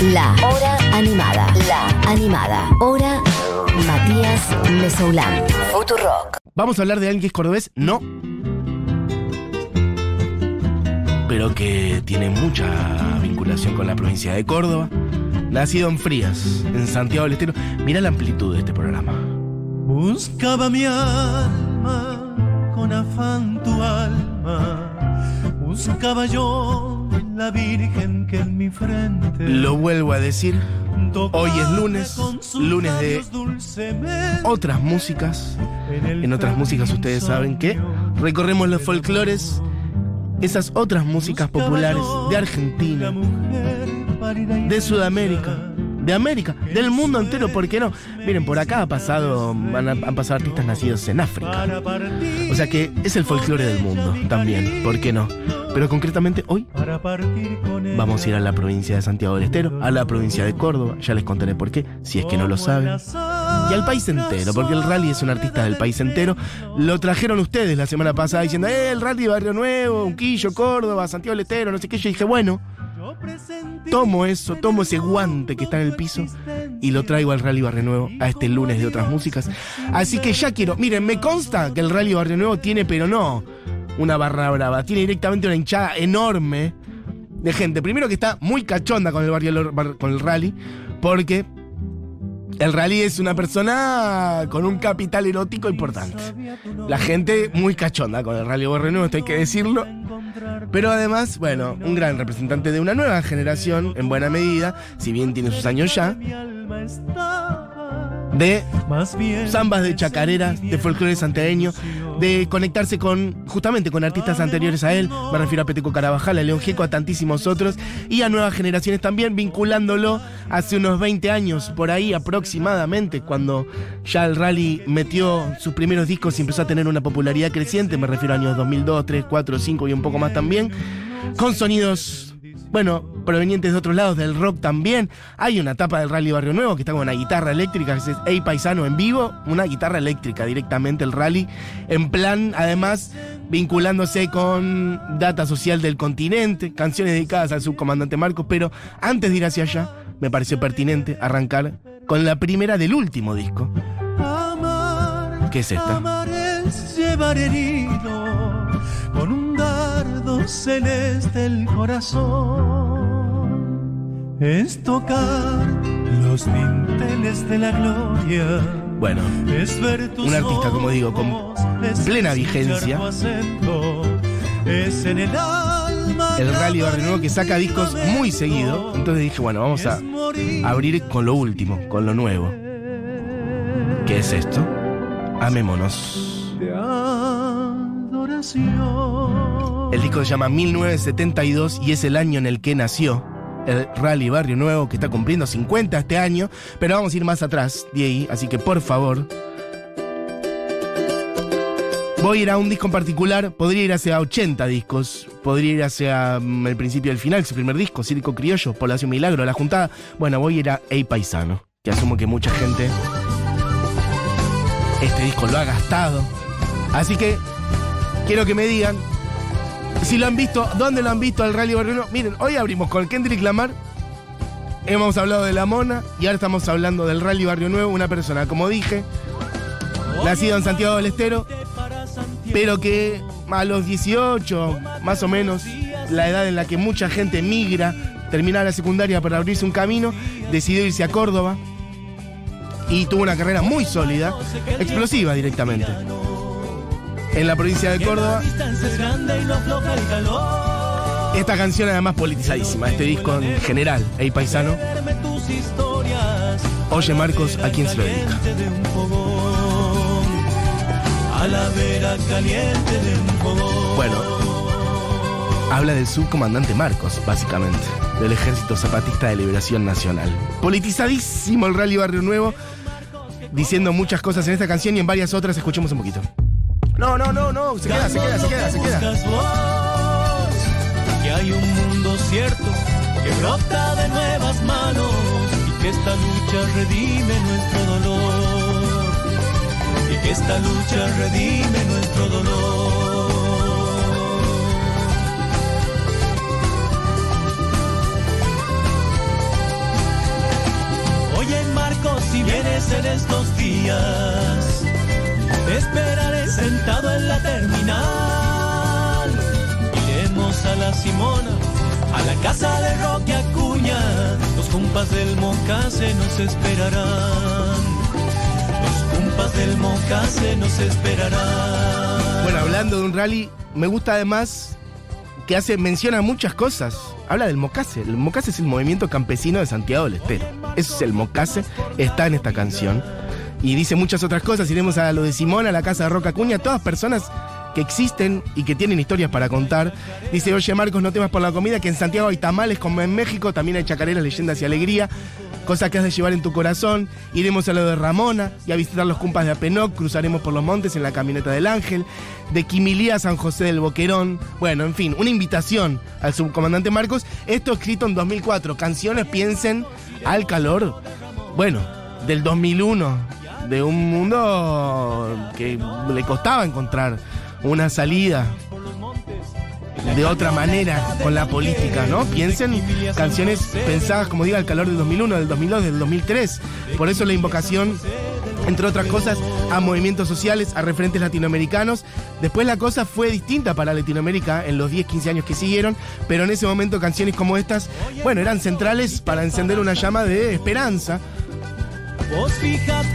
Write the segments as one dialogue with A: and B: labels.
A: La Hora Animada. La Animada. Hora Matías Mesoulán. Futurock.
B: ¿Vamos a hablar de alguien que es cordobés? No. Pero que tiene mucha vinculación con la provincia de Córdoba. Nacido en Frías, en Santiago del Estero. Mira la amplitud de este programa.
C: Buscaba mi alma con afán tu alma. Buscaba yo la virgen que en mi frente.
B: Lo vuelvo a decir. Hoy es lunes, lunes de otras músicas. En otras músicas ustedes saben que recorremos los folclores, esas otras músicas populares de Argentina, de Sudamérica, de América, del mundo entero, ¿por qué no? Miren, por acá ha pasado, han, han pasado artistas nacidos en África. O sea que es el folclore del mundo también, ¿por qué no? Pero concretamente hoy vamos a ir a la provincia de Santiago del Estero, a la provincia de Córdoba, ya les contaré por qué, si es que no lo saben. Y al país entero, porque el rally es un artista del país entero. Lo trajeron ustedes la semana pasada diciendo, eh, el rally Barrio Nuevo, Unquillo, Córdoba, Santiago del Estero, no sé qué. Yo dije, bueno, tomo eso, tomo ese guante que está en el piso y lo traigo al rally Barrio Nuevo a este lunes de otras músicas. Así que ya quiero, miren, me consta que el rally Barrio Nuevo tiene, pero no una barra brava, tiene directamente una hinchada enorme de gente. Primero que está muy cachonda con el barrio bar- con el rally, porque el rally es una persona con un capital erótico importante. La gente muy cachonda con el rally Barrio Nuevo, esto hay que decirlo. Pero además, bueno, un gran representante de una nueva generación, en buena medida, si bien tiene sus años ya, de zambas de chacareras, de folclore santiagueño, de conectarse con, justamente con artistas anteriores a él, me refiero a Peteco Carabajal, a León Gieco, a tantísimos otros, y a nuevas generaciones también, vinculándolo hace unos 20 años, por ahí aproximadamente, cuando ya el rally metió sus primeros discos y empezó a tener una popularidad creciente, me refiero a años 2002, 3, 4, 5 y un poco más también, con sonidos bueno, provenientes de otros lados del rock también. Hay una etapa del Rally Barrio Nuevo que está con una guitarra eléctrica, que es Ey Paisano en vivo, una guitarra eléctrica directamente el rally, en plan, además, vinculándose con data social del continente, canciones dedicadas al subcomandante Marcos, pero antes de ir hacia allá, me pareció pertinente arrancar con la primera del último disco.
C: Amar,
B: ¿Qué es esta?
C: Amar es llevar herido celeste el corazón. Es tocar los dinteles de la gloria.
B: Bueno,
C: Es ver tus
B: Un artista, como digo, con plena vigencia.
C: acento. Es en el alma
B: el Rally Barrio Nuevo que saca discos muy seguido, entonces dije, bueno, vamos a abrir con lo último, con lo nuevo. ¿Qué es esto? Amémonos.
C: de adoración.
B: El disco se llama 1972 y es el año en el que nació el Rally Barrio Nuevo, que está cumpliendo 50 este año, pero vamos a ir más atrás, Diego, así que por favor. Voy a ir a un disco en particular, podría ir hacia 80 discos, podría ir hacia mm, el principio del final, su primer disco, Circo Criollo, Población Milagro, La Juntada. Bueno, voy a ir a Ey Paisano, que asumo que mucha gente este disco lo ha gastado. Así que quiero que me digan si lo han visto, dónde lo han visto al Rally Barrio. Miren, hoy abrimos con Kendrick Lamar. Hemos hablado de La Mona y ahora estamos hablando del Rally Barrio Nuevo, una persona, como dije, nacido en Santiago del Estero, pero que a los 18, más o menos, la edad en la que mucha gente migra, termina la secundaria para abrirse un camino, decidió irse a Córdoba y tuvo una carrera muy sólida, explosiva directamente. En la provincia de Córdoba, esta canción además politizadísima, este disco en general, Ey Paisano.
C: Tus historias.
B: Oye Marcos, ¿a quién se lo dedica?
C: Caliente de un fogón. A la vera caliente de un fogón.
B: Bueno, habla del subcomandante Marcos, básicamente, del Ejército Zapatista de Liberación Nacional. Politizadísimo el Rally Barrio Nuevo, diciendo muchas cosas en esta canción y en varias otras, escuchemos un poquito. No, no, no, no, se queda, se queda, se queda, se queda.
C: Que hay un mundo cierto que brota de nuevas manos y que esta lucha redime nuestro dolor y que esta lucha redime nuestro dolor. Oye Marcos, si vienes en estos días, te esperaré sentado en la terminal. Iremos a la Simona, a la casa de Roque Acuña. Los compas del Mocase nos esperarán. Los compas del Mocase nos esperarán.
B: Bueno, hablando de un rally, me gusta además que hace, menciona muchas cosas. Habla del Mocase. El Mocase es el movimiento campesino de Santiago del Estero. Eso es el Mocase, está en esta canción. Y dice muchas otras cosas. Iremos a lo de Simón, a la casa de Roca Cuña, todas personas que existen y que tienen historias para contar. Dice, oye Marcos, no temas por la comida, que en Santiago hay tamales como en México, también hay chacareras, leyendas y alegría. Cosas que has de llevar en tu corazón. Iremos a lo de Ramona y a visitar los cumpas de Apenoc. Cruzaremos por los montes en la camioneta del Ángel. De Quimilía a San José del Boquerón. Bueno, en fin, una invitación al subcomandante Marcos. Esto escrito en 2004. Canciones, piensen, al calor. Bueno, del 2001. De un mundo que le costaba encontrar una salida de otra manera con la política, ¿no? Piensen canciones pensadas, como diga, al calor del 2001, del 2002, del 2003. Por eso la invocación, entre otras cosas, a movimientos sociales, a referentes latinoamericanos. Después la cosa fue distinta para Latinoamérica en los 10, 15 años que siguieron, pero en ese momento canciones como estas, bueno, eran centrales para encender una llama de esperanza.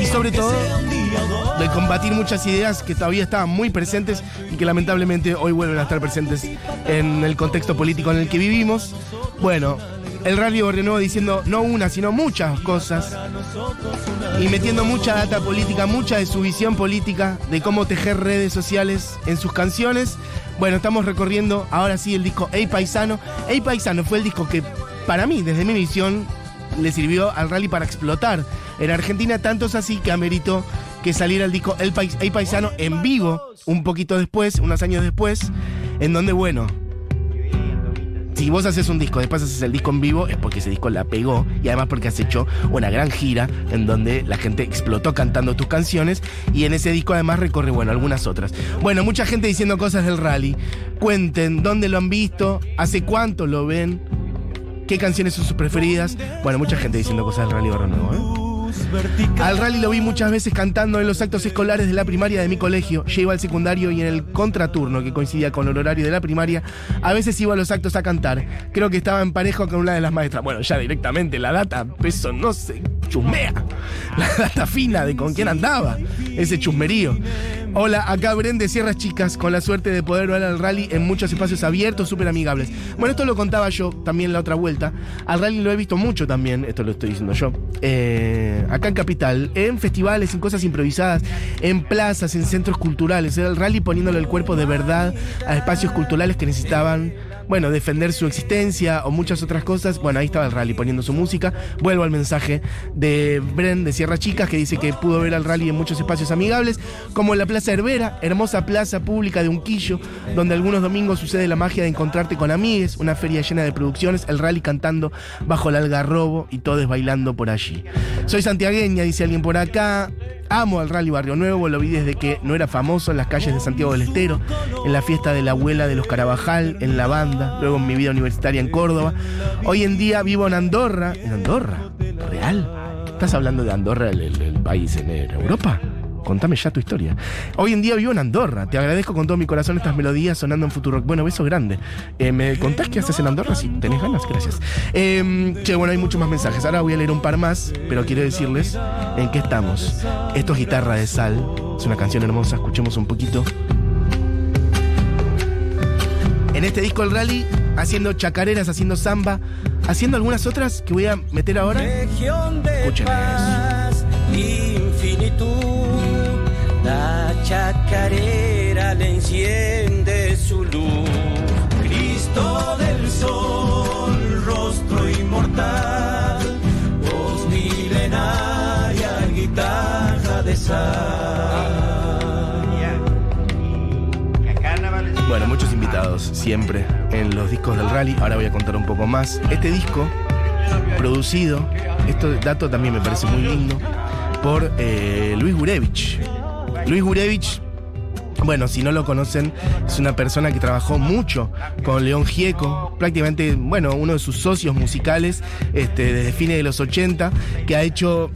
B: Y sobre todo de combatir muchas ideas que todavía estaban muy presentes y que lamentablemente hoy vuelven a estar presentes en el contexto político en el que vivimos. Bueno, el Rally Nuevo diciendo no una, sino muchas cosas y metiendo mucha data política, mucha de su visión política, de cómo tejer redes sociales en sus canciones. Bueno, estamos recorriendo ahora sí el disco Ey Paisano. Ey Paisano fue el disco que para mí, desde mi visión, le sirvió al rally para explotar. En Argentina tanto es así que ameritó que saliera el disco El, Pais- El Paisano en vivo un poquito después, unos años después, en donde, bueno, si vos haces un disco, después haces el disco en vivo, es porque ese disco la pegó y además porque has hecho una gran gira en donde la gente explotó cantando tus canciones y en ese disco además recorre, bueno, algunas otras. Bueno, mucha gente diciendo cosas del rally. Cuenten dónde lo han visto, hace cuánto lo ven, qué canciones son sus preferidas. Bueno, mucha gente diciendo cosas del rally Barrio Nuevo, ¿eh? Al rally lo vi muchas veces cantando en los actos escolares de la primaria de mi colegio. Ya iba al secundario y en el contraturno que coincidía con el horario de la primaria, a veces iba a los actos a cantar. Creo que estaba en pareja con una de las maestras. Bueno, ya directamente la data, eso no se chusmea. La data fina de con quién andaba. Ese chusmerío. Hola, acá Bren de Sierras Chicas, con la suerte de poder ver al rally en muchos espacios abiertos, súper amigables. Bueno, esto lo contaba yo también la otra vuelta. Al rally lo he visto mucho también, esto lo estoy diciendo yo. Eh, acá en Capital, en festivales, en cosas improvisadas, en plazas, en centros culturales. Era el rally poniéndole el cuerpo de verdad a espacios culturales que necesitaban, bueno, defender su existencia o muchas otras cosas. Bueno, ahí estaba el rally poniendo su música. Vuelvo al mensaje de Bren de Sierra Chicas que dice que pudo ver al rally en muchos espacios amigables, como en la Plaza Herbera, hermosa plaza pública de Unquillo, donde algunos domingos sucede la magia de encontrarte con amigues, una feria llena de producciones, el rally cantando bajo el algarrobo y todos bailando por allí. Soy santiagueña, dice alguien por acá. Amo al Rally Barrio Nuevo, lo vi desde que no era famoso en las calles de Santiago del Estero, en la fiesta de la abuela de los Carabajal, en la banda, luego en mi vida universitaria en Córdoba. Hoy en día vivo en Andorra. ¿En Andorra? ¿Real? ¿Estás hablando de Andorra, el, el- el país en Europa? Contame ya tu historia. Hoy en día vivo en Andorra. Te agradezco con todo mi corazón estas melodías sonando en Futuro. Bueno, beso grande. Eh, ¿Me contás qué haces en Andorra? Si tenés ganas, gracias. Eh, che, bueno, hay muchos más mensajes. Ahora voy a leer un par más, pero quiero decirles en qué estamos. Esto es Guitarra de Sal. Es una canción hermosa. Escuchemos un poquito. En este disco El Rally, haciendo chacareras, haciendo samba, haciendo algunas otras que voy a meter ahora. Escuchen
D: paz, infinitud, la chacarera le enciende su luz.
C: Cristo del sol, rostro inmortal, voz milenaria, guitarra de sal.
B: Bueno, muchos invitados siempre en los discos del rally. Ahora voy a contar un poco más. Este disco, producido, esto dato también me parece muy lindo, por eh, Luis Gurevich. Luis Gurevich Bueno, si no lo conocen, es una persona que trabajó mucho con León Gieco, prácticamente, bueno, uno de sus socios musicales este, desde fines de los 80, que ha hecho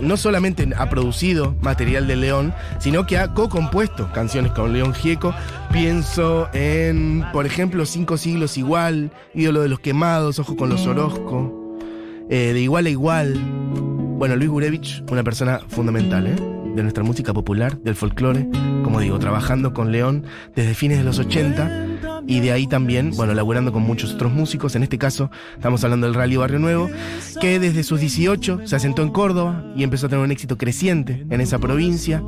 B: no solamente ha producido material de León, sino que ha co-compuesto canciones con León Gieco. Pienso en, por ejemplo, Cinco Siglos Igual, Ídolo de los Quemados, Ojo con los Orozco, eh, de Igual a Igual. Bueno, Luis Gurevich, una persona fundamental, ¿eh? De nuestra música popular, del folclore, como digo, trabajando con León desde fines de los 80 y de ahí también, bueno, laburando con muchos otros músicos. En este caso, estamos hablando del Rally Barrio Nuevo, que desde sus 18 se asentó en Córdoba y empezó a tener un éxito creciente en esa provincia.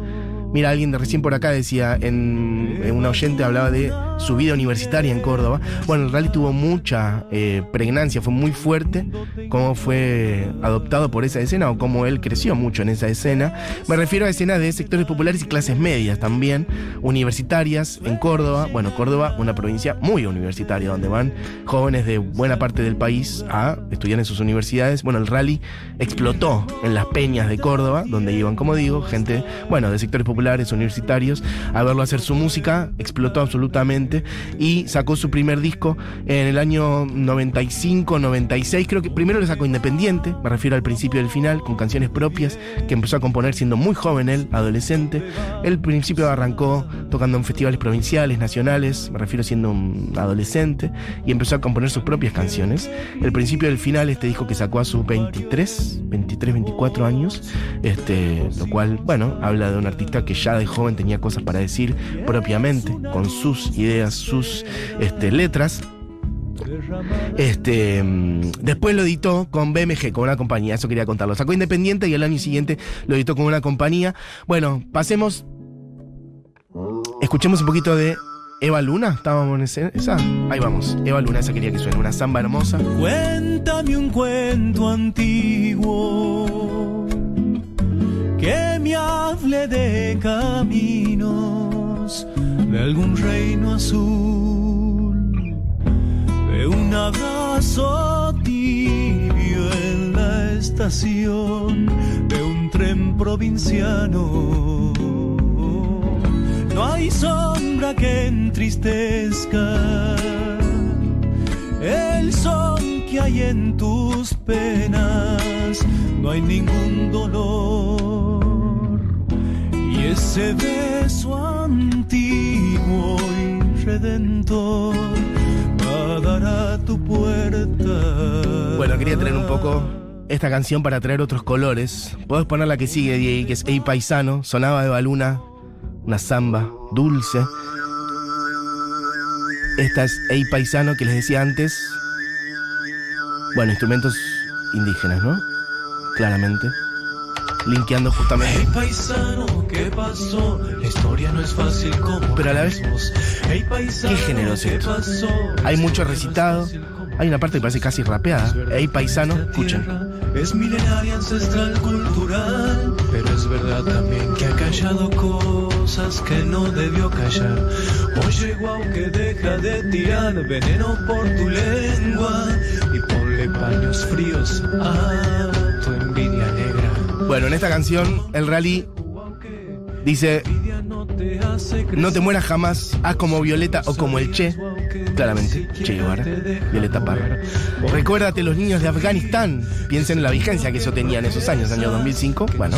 B: Mira, alguien de recién por acá decía, en, en una oyente hablaba de su vida universitaria en Córdoba. Bueno, el rally tuvo mucha eh, pregnancia, fue muy fuerte, cómo fue adoptado por esa escena o cómo él creció mucho en esa escena. Me refiero a escenas de sectores populares y clases medias también, universitarias en Córdoba. Bueno, Córdoba, una provincia muy universitaria, donde van jóvenes de buena parte del país a estudiar en sus universidades. Bueno, el rally explotó en las peñas de Córdoba, donde iban, como digo, gente, bueno, de sectores populares, universitarios, a verlo hacer su música, explotó absolutamente y sacó su primer disco en el año 95, 96, creo que primero lo sacó independiente, me refiero al principio al final, con canciones propias que empezó a componer siendo muy joven él, adolescente. El principio arrancó tocando en festivales provinciales, nacionales, me refiero siendo un adolescente, y empezó a componer sus propias canciones. El principio y el final, este disco que sacó a sus 23, 23, 24 años, este, lo cual, bueno, habla de un artista que ya de joven tenía cosas para decir propiamente, con sus ideas, sus este, letras. Este, mm, después lo editó con BMG, con una compañía, eso quería contarlo. Sacó independiente y el año siguiente lo editó con una compañía. Bueno, pasemos. Escuchemos un poquito de Eva Luna. Estábamos en esa. Ahí vamos. Eva Luna, esa quería que suene. Una samba hermosa.
C: Cuéntame un cuento antiguo que me hable de caminos de algún reino azul, de un abrazo tibio en la estación de un tren provinciano. No hay sombra que entristezca el son que hay en tus penas, no hay ningún dolor. Ese beso antiguo y redentor a tu puerta.
B: Bueno, quería traer un poco esta canción para traer otros colores. Podés poner la que sigue, Diego, que es Ey Paisano. Sonaba Eva Luna, una samba dulce. Esta es Ey Paisano, que les decía antes. Bueno, instrumentos indígenas, ¿no? Claramente. Linkeando
C: Hey
B: justamente.
C: paisano, ¿qué pasó? La historia no es fácil como
B: Pero a la vez.
C: Hey paisano,
B: ¿qué
C: ¿qué
B: esto?
C: pasó?
B: Hay mucho recitado. Hay una parte que parece casi rapeada. Ey Paisano, escuchen.
C: Es milenaria, ancestral, cultural, pero es verdad también que ha callado cosas que no debió callar. Oye, guau, que deja de tirar veneno por tu lengua y ponle paños fríos a tu envidia negra.
B: Bueno, en esta canción, el rally dice:
C: No te
B: mueras jamás, haz como Violeta o como el Che. Claramente, Che Guevara, Violeta Parra. Recuérdate los niños de Afganistán. Piensen en la vigencia que eso tenía en esos años, año 2005. Bueno,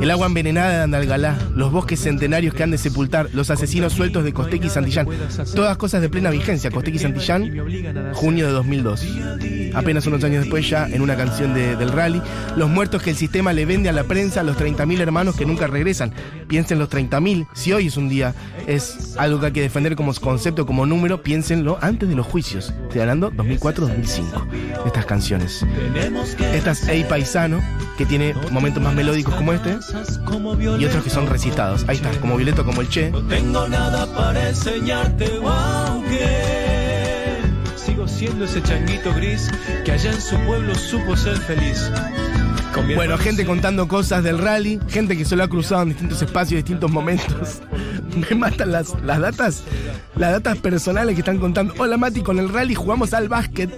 B: el agua envenenada de Andalgalá, los bosques centenarios que han de sepultar, los asesinos sueltos de Costequi y Santillán. Todas cosas de plena vigencia. Costequi y Santillán, junio de 2002. Apenas unos años después, ya en una canción de- del rally, los muertos que el sistema le vende a la prensa, los 30.000 hermanos que nunca regresan. Piensen los 30.000. Si hoy es un día, es algo que hay que defender como concepto, como número, piénsenlo antes de los juicios. Estoy hablando 2004-2005. Estas canciones. Esta es Ey Paisano, que tiene momentos más melódicos como este, y otros que son recitados. Ahí está, como Violeta, como el Che.
C: No tengo nada para enseñarte, aunque sigo siendo ese changuito gris que allá en su pueblo supo ser feliz. Con mi
B: Bueno, gente contando cosas del rally, gente que se lo ha cruzado en distintos espacios, distintos momentos. Me matan las, las datas. Las datas personales que están contando. Hola Mati, con el rally jugamos al básquet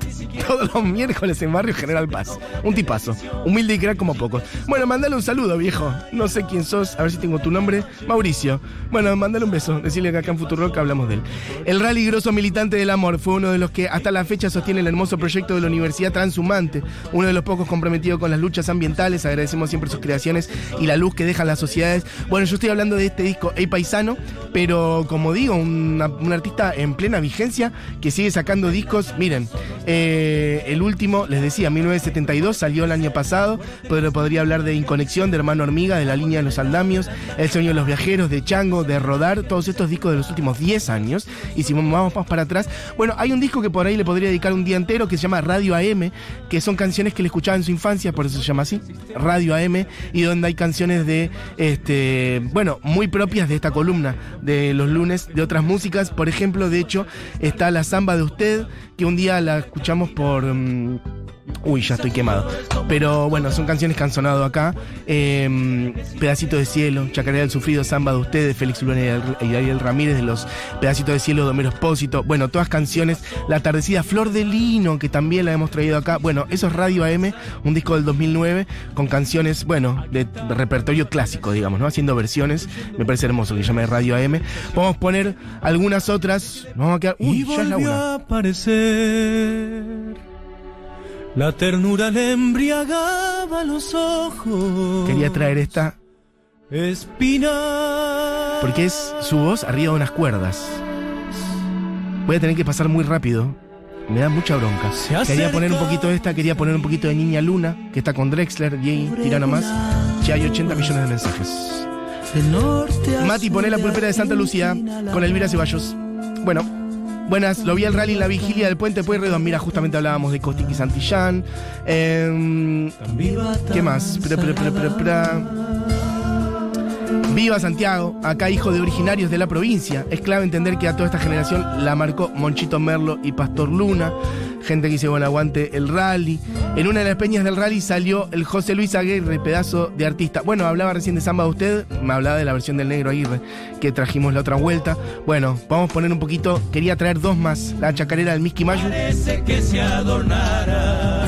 B: todos los miércoles en Barrio General Paz. Un tipazo. Humilde y crack como pocos. Bueno, mandale un saludo, viejo. No sé quién sos, a ver si tengo tu nombre. Mauricio. Bueno, mandale un beso. Decirle que acá en Futuro hablamos de él. El rally grosso militante del amor fue uno de los que hasta la fecha sostiene el hermoso proyecto de la Universidad Transhumante. Uno de los pocos comprometidos con las luchas ambientales. Agradecemos siempre sus creaciones y la luz que dejan las sociedades. Bueno, yo estoy hablando de este disco, Ey Paisano, pero como digo, una- un artista en plena vigencia que sigue sacando discos. Miren, eh, el último, les decía, 1972, salió el año pasado, pero podría hablar de Inconexión, de Hermano Hormiga, de La Línea de los Aldamios, El Sueño de los Viajeros, de Chango, de Rodar, todos estos discos de los últimos 10 años. Y si vamos más para atrás, bueno, hay un disco que por ahí le podría dedicar un día entero que se llama Radio AM, que son canciones que le escuchaba en su infancia, por eso se llama así, Radio AM, y donde hay canciones de, este, bueno, muy propias de esta columna de los lunes, de otras músicas. Ejemplo, de hecho, está la samba de usted, que un día la escuchamos por... mm, Uy, ya estoy quemado. Pero bueno, son canciones que han sonado acá. Eh, Pedacito de Cielo, Chacarera del Sufrido, Samba de Ustedes, Félix Urbana y Ariel Ramírez de los Pedacitos de Cielo de Homero Espósito. Bueno, todas canciones. La Tardecida, Flor de Lino, que también la hemos traído acá. Bueno, eso es Radio AM, un disco del 2009 con canciones, bueno, de, repertorio clásico, digamos, ¿no? Haciendo versiones. Me parece hermoso que llame Radio AM. Vamos a poner algunas otras. Vamos a quedar. Uy, ya es la una.
C: a aparecer. La ternura le embriagaba los ojos.
B: Quería traer esta
C: Espina.
B: Porque es su voz arriba de unas cuerdas. Voy a tener que pasar muy rápido. Me da mucha bronca. Quería poner un poquito de esta, quería poner un poquito de Niña Luna, que está con Drexler, y ahí tira nomás. Ya hay 80 millones de mensajes. Mati, poné la pulpera de Santa Lucía con Elvira Ceballos. Bueno, buenas, lo vi al rally en la vigilia del puente Pueyrredón. Mira, justamente hablábamos de Costic y Santillán. Em, ¿Qué más? Viva Santiago, acá hijo de originarios de la provincia. Es clave entender que a toda esta generación la marcó Monchito Merlo y Pastor Luna. Gente que dice, bueno, aguante el rally. En una de las peñas del rally salió el José Luis Aguirre, pedazo de artista. Bueno, hablaba recién de Samba de usted, me hablaba de la versión del Negro Aguirre que trajimos la otra vuelta. Bueno, vamos a poner un poquito, quería traer dos más. La chacarera del Miski Mayu.
C: Parece que se adornara.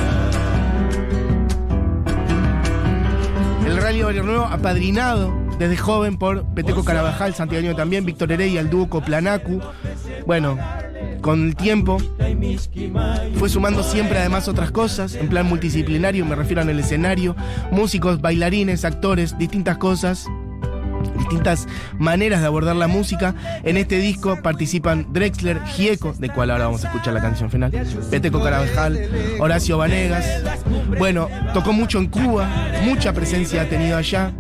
B: El Rally Barrio Nuevo, apadrinado desde joven por Peteco Carabajal, Santiago también, Víctor Heredia, el dúo Coplanacu. Bueno, con el tiempo fue sumando siempre además otras cosas, en plan multidisciplinario, me refiero en el escenario, músicos, bailarines, actores, distintas cosas. Distintas maneras de abordar la música. En este disco participan Drexler, Gieco, de cual ahora vamos a escuchar la canción final, Peteco Carabajal, Horacio Vanegas. Bueno, tocó mucho en Cuba, mucha presencia ha tenido allá.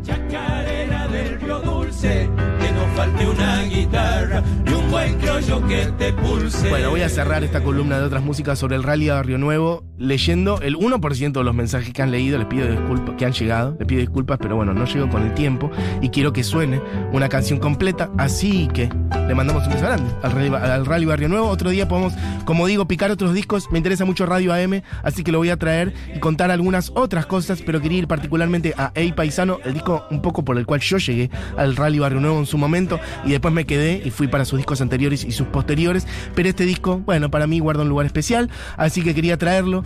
B: Bueno, voy a cerrar esta columna de otras músicas sobre el rally Barrio Nuevo leyendo el 1% de los mensajes que han leído, les pido disculpas, que han llegado, les pido disculpas, pero bueno, no llego con el tiempo y quiero que suene una canción completa, así que le mandamos un beso grande al rally, al Rally Barrio Nuevo. Otro día podemos, como digo, picar otros discos, me interesa mucho Radio AM, así que lo voy a traer y contar algunas otras cosas, pero quería ir particularmente a Ey Paisano, el disco un poco por el cual yo llegué al Rally Barrio Nuevo en su momento y después me quedé y fui para sus discos anteriores y sus posteriores, pero este disco, bueno, para mí guarda un lugar especial, así que quería traerlo.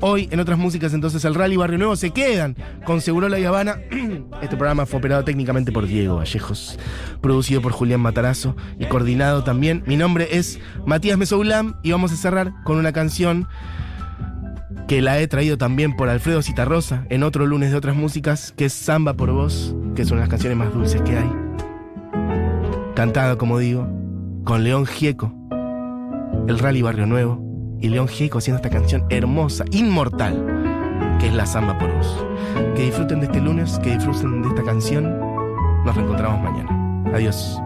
B: Hoy en otras músicas entonces el Rally Barrio Nuevo se quedan con Segurola y Habana. Este programa fue operado técnicamente por Diego Vallejos, producido por Julián Matarazo y coordinado también. Mi nombre es Matías Mesoulam y vamos a cerrar con una canción que la he traído también por Alfredo Citarrosa en otro lunes de otras músicas, que es Samba por Vos, que de las canciones más dulces que hay. Cantada, como digo, con León Gieco, el Rally Barrio Nuevo, y León Gieco haciendo esta canción hermosa, inmortal, que es la Samba por Vos. Que disfruten de este lunes, que disfruten de esta canción. Nos reencontramos mañana. Adiós.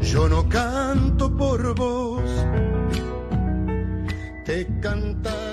E: Yo no canto por vos, te canta la samba.